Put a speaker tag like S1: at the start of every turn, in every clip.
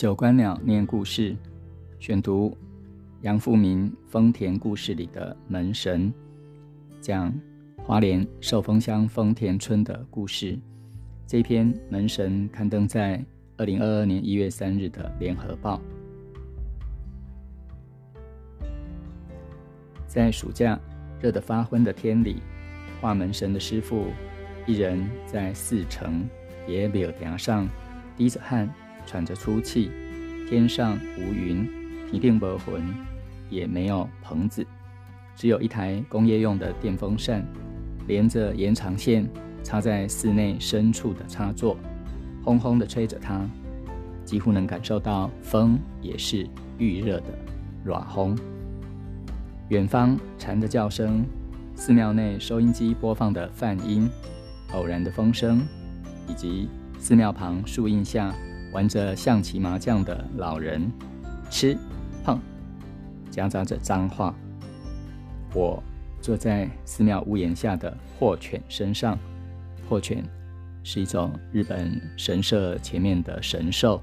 S1: 九官鸟念故事，选读杨富民《丰田故事》里的门神，讲花莲寿丰乡丰田村的故事。这篇门神刊登在二零二二年一月三日的联合报。在暑假热得发昏的天里，画门神的师傅一人在四城野柳梁上滴着汗。喘着粗气，天上无云，一定没魂，也没有棚子，只有一台工业用的电风扇，连着延长线插在室内深处的插座，轰轰地吹着它，几乎能感受到风也是预热的软轰。远方蝉的叫声，寺庙内收音机播放的梵音，偶然的风声，以及寺庙旁树荫下。玩着象棋麻将的老人，吃、碰，夹杂着脏话。我坐在寺庙屋檐下的破犬身上，破犬是一种日本神社前面的神兽，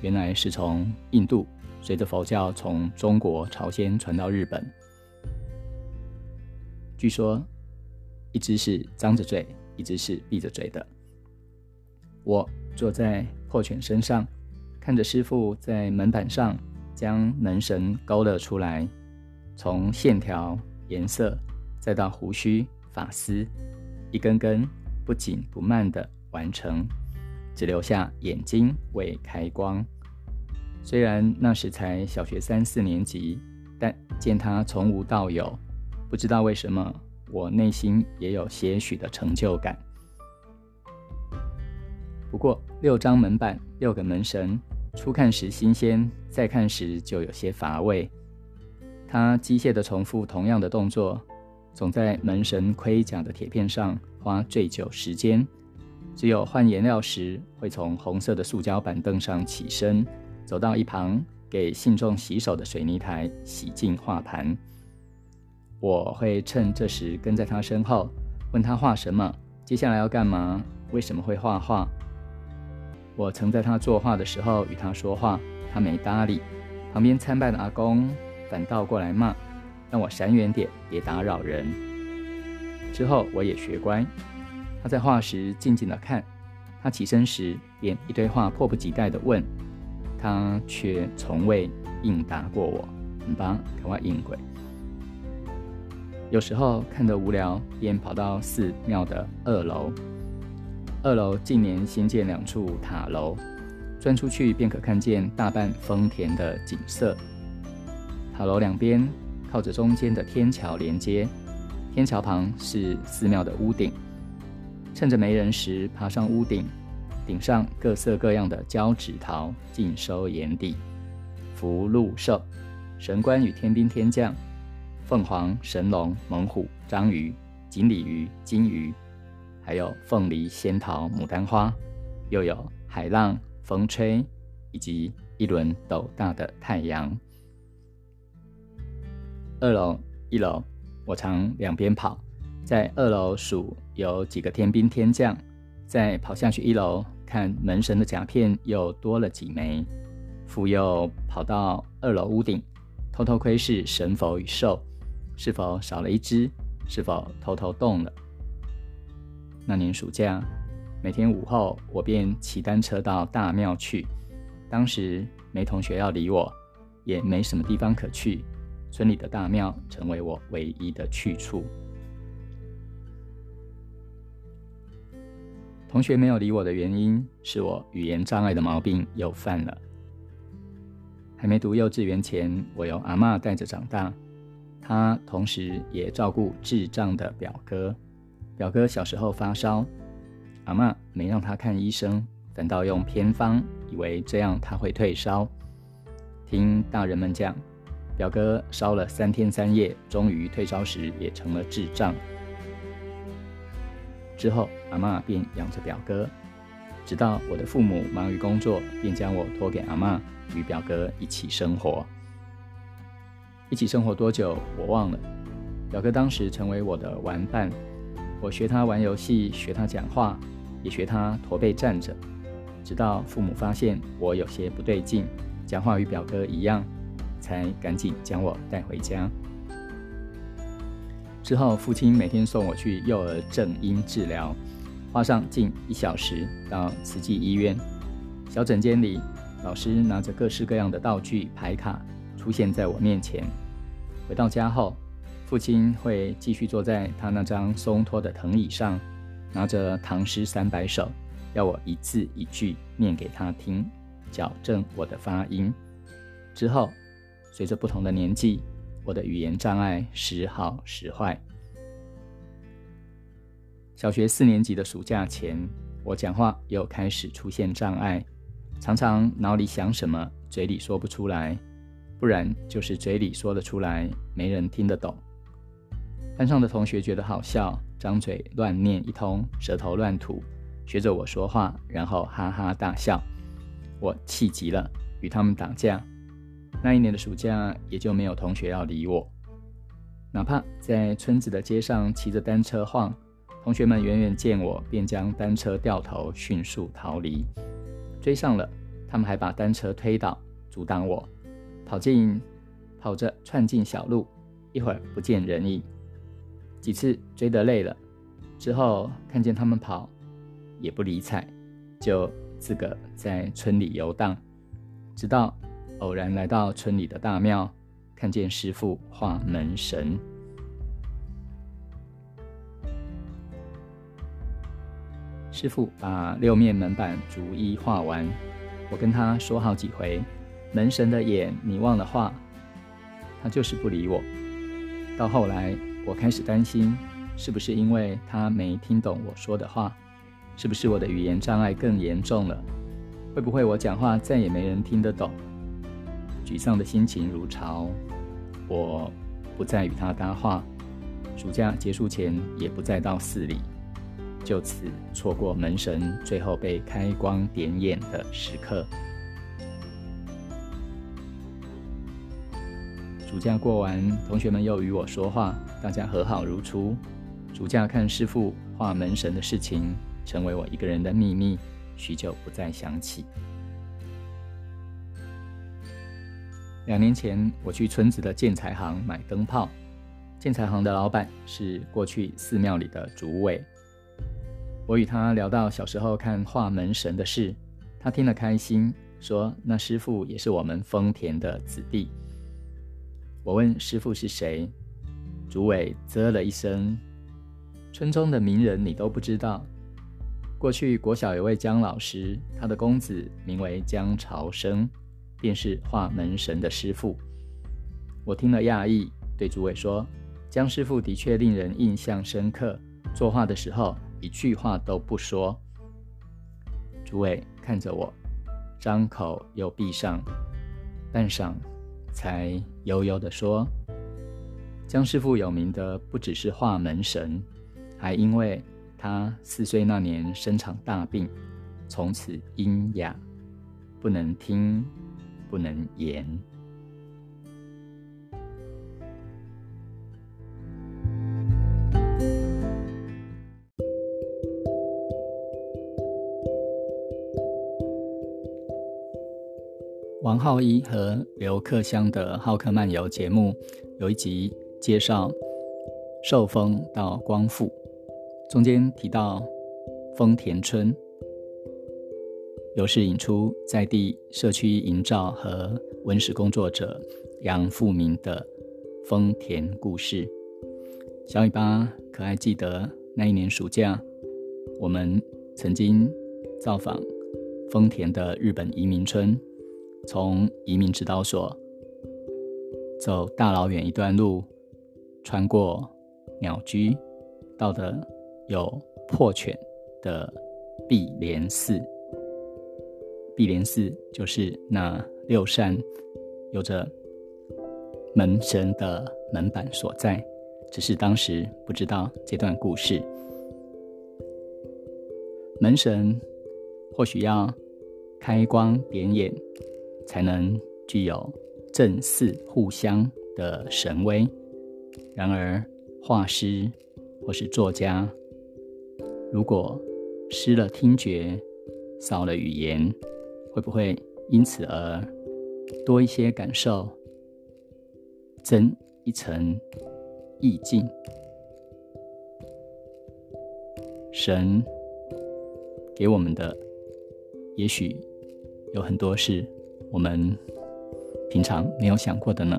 S1: 原来是从印度随着佛教从中国朝鲜传到日本。据说，一只是张着嘴，一只是闭着嘴的。我坐在。破犬身上，看着师傅在门板上将门神勾勒出来，从线条、颜色，再到胡须、发丝，一根根不紧不慢地完成，只留下眼睛未开光。虽然那时才小学三四年级，但见他从无到有，不知道为什么，我内心也有些许的成就感。不过，六张门板，六个门神，初看时新鲜，再看时就有些乏味。他机械地重复同样的动作，总在门神盔甲的铁片上花最久时间。只有换颜料时，会从红色的塑胶板凳上起身，走到一旁给信众洗手的水泥台洗净画盘。我会趁这时跟在他身后，问他画什么，接下来要干嘛，为什么会画画。我曾在他作画的时候与他说话，他没搭理。旁边参拜的阿公反倒过来骂，让我闪远点，别打扰人。之后我也学乖，他在画时静静的看，他起身时便一堆话迫不及待的问，他却从未应答过我。很吧，赶快应鬼。有时候看得无聊，便跑到寺庙的二楼。二楼近年新建两处塔楼，钻出去便可看见大半丰田的景色。塔楼两边靠着中间的天桥连接，天桥旁是寺庙的屋顶。趁着没人时，爬上屋顶，顶上各色各样的胶纸桃尽收眼底。福禄寿、神官与天兵天将、凤凰、神龙、猛虎、章鱼、锦鲤鱼、金鱼。还有凤梨、仙桃、牡丹花，又有海浪、风吹，以及一轮斗大的太阳。二楼、一楼，我常两边跑，在二楼数有几个天兵天将，再跑下去一楼看门神的甲片又多了几枚，复又跑到二楼屋顶，偷偷窥视神佛与兽，是否少了一只，是否偷偷动了。那年暑假，每天午后，我便骑单车到大庙去。当时没同学要理我，也没什么地方可去，村里的大庙成为我唯一的去处。同学没有理我的原因，是我语言障碍的毛病又犯了。还没读幼稚园前，我由阿妈带着长大，她同时也照顾智障的表哥。表哥小时候发烧，阿妈没让他看医生，反倒用偏方，以为这样他会退烧。听大人们讲，表哥烧了三天三夜，终于退烧时也成了智障。之后阿妈便养着表哥，直到我的父母忙于工作，便将我托给阿妈，与表哥一起生活。一起生活多久我忘了，表哥当时成为我的玩伴。我学他玩游戏，学他讲话，也学他驼背站着。直到父母发现我有些不对劲，讲话与表哥一样，才赶紧将我带回家。之后，父亲每天送我去幼儿正音治疗，花上近一小时到慈济医院。小诊间里，老师拿着各式各样的道具牌卡出现在我面前。回到家后，父亲会继续坐在他那张松脱的藤椅上，拿着唐诗三百首，要我一字一句念给他听，矫正我的发音。之后，随着不同的年纪，我的语言障碍时好时坏。小学四年级的暑假前，我讲话又开始出现障碍，常常脑里想什么，嘴里说不出来。不然就是嘴里说得出来，没人听得懂。班上的同学觉得好笑，张嘴乱念一通，舌头乱吐，学着我说话，然后哈哈大笑。我气急了，与他们打架。那一年的暑假，也就没有同学要理我。哪怕在村子的街上骑着单车晃，同学们远远见我，便将单车掉头，迅速逃离。追上了，他们还把单车推倒，阻挡我。跑进，跑着窜进小路，一会儿不见人影。几次追得累了，之后看见他们跑，也不理睬，就自个在村里游荡。直到偶然来到村里的大庙，看见师傅画门神。师傅把六面门板逐一画完，我跟他说好几回。门神的眼，你忘了画，他就是不理我。到后来，我开始担心，是不是因为他没听懂我说的话？是不是我的语言障碍更严重了？会不会我讲话再也没人听得懂？沮丧的心情如潮，我不再与他搭话。暑假结束前，也不再到寺里，就此错过门神最后被开光点眼的时刻。暑假过完，同学们又与我说话，大家和好如初。暑假看师傅画门神的事情，成为我一个人的秘密，许久不再想起。两年前，我去村子的建材行买灯泡，建材行的老板是过去寺庙里的主委。我与他聊到小时候看画门神的事，他听了开心，说那师傅也是我们丰田的子弟。我问师傅是谁，主委啧了一声：“村中的名人你都不知道？过去国小有位姜老师，他的公子名为姜朝生，便是画门神的师傅。”我听了讶异，对主委说：“姜师傅的确令人印象深刻，作画的时候一句话都不说。”主委看着我，张口又闭上，半晌。才悠悠地说：“江师傅有名的不只是画门神，还因为他四岁那年生场大病，从此阴哑，不能听，不能言。”王浩一和刘克香的《浩克漫游》节目有一集介绍受封到光复，中间提到丰田村，有是引出在地社区营造和文史工作者杨富明的丰田故事。小尾巴可爱记得那一年暑假，我们曾经造访丰田的日本移民村。从移民指导所走大老远一段路，穿过鸟居，到的有破犬的碧莲寺。碧莲寺就是那六扇有着门神的门板所在，只是当时不知道这段故事。门神或许要开光点眼。才能具有正四互相的神威。然而，画师或是作家，如果失了听觉，少了语言，会不会因此而多一些感受，增一层意境？神给我们的，也许有很多事我们平常没有想过的呢。